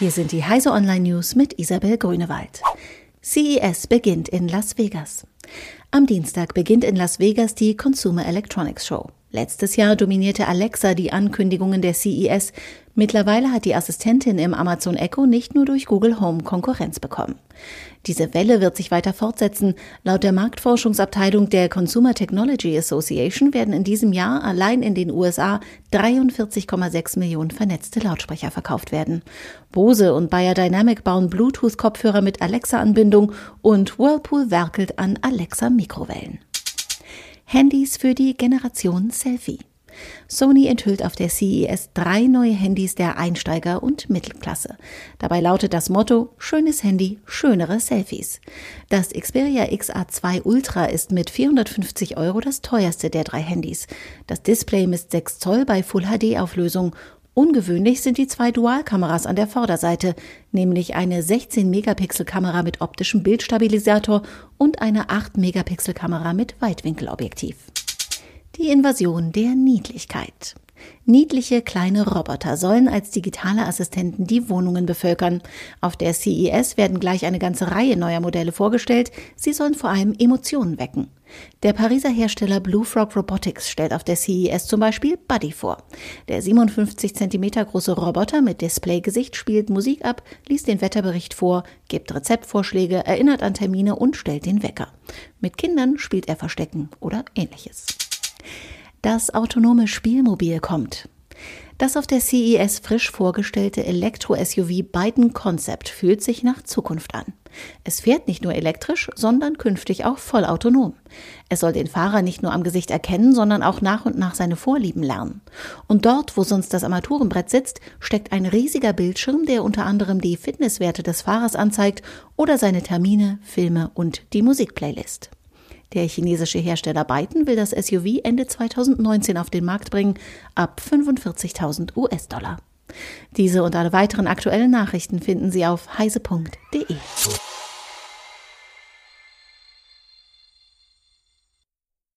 Hier sind die Heise Online News mit Isabel Grünewald. CES beginnt in Las Vegas. Am Dienstag beginnt in Las Vegas die Consumer Electronics Show. Letztes Jahr dominierte Alexa die Ankündigungen der CES. Mittlerweile hat die Assistentin im Amazon Echo nicht nur durch Google Home Konkurrenz bekommen. Diese Welle wird sich weiter fortsetzen. Laut der Marktforschungsabteilung der Consumer Technology Association werden in diesem Jahr allein in den USA 43,6 Millionen vernetzte Lautsprecher verkauft werden. Bose und Bayer Dynamic bauen Bluetooth-Kopfhörer mit Alexa-Anbindung und Whirlpool werkelt an Alexa-Mikrowellen. Handys für die Generation Selfie. Sony enthüllt auf der CES drei neue Handys der Einsteiger- und Mittelklasse. Dabei lautet das Motto Schönes Handy, schönere Selfies. Das Xperia XA2 Ultra ist mit 450 Euro das teuerste der drei Handys. Das Display misst 6 Zoll bei Full HD Auflösung Ungewöhnlich sind die zwei Dualkameras an der Vorderseite, nämlich eine 16-Megapixel-Kamera mit optischem Bildstabilisator und eine 8-Megapixel-Kamera mit Weitwinkelobjektiv. Die Invasion der Niedlichkeit. Niedliche kleine Roboter sollen als digitale Assistenten die Wohnungen bevölkern. Auf der CES werden gleich eine ganze Reihe neuer Modelle vorgestellt. Sie sollen vor allem Emotionen wecken. Der Pariser Hersteller Blue Frog Robotics stellt auf der CES zum Beispiel Buddy vor. Der 57 cm große Roboter mit Displaygesicht spielt Musik ab, liest den Wetterbericht vor, gibt Rezeptvorschläge, erinnert an Termine und stellt den Wecker. Mit Kindern spielt er Verstecken oder ähnliches. Das autonome Spielmobil kommt. Das auf der CES frisch vorgestellte Elektro-SUV Biden Concept fühlt sich nach Zukunft an. Es fährt nicht nur elektrisch, sondern künftig auch vollautonom. Es soll den Fahrer nicht nur am Gesicht erkennen, sondern auch nach und nach seine Vorlieben lernen. Und dort, wo sonst das Armaturenbrett sitzt, steckt ein riesiger Bildschirm, der unter anderem die Fitnesswerte des Fahrers anzeigt oder seine Termine, Filme und die Musikplaylist. Der chinesische Hersteller Byton will das SUV Ende 2019 auf den Markt bringen, ab 45.000 US-Dollar. Diese und alle weiteren aktuellen Nachrichten finden Sie auf heise.de.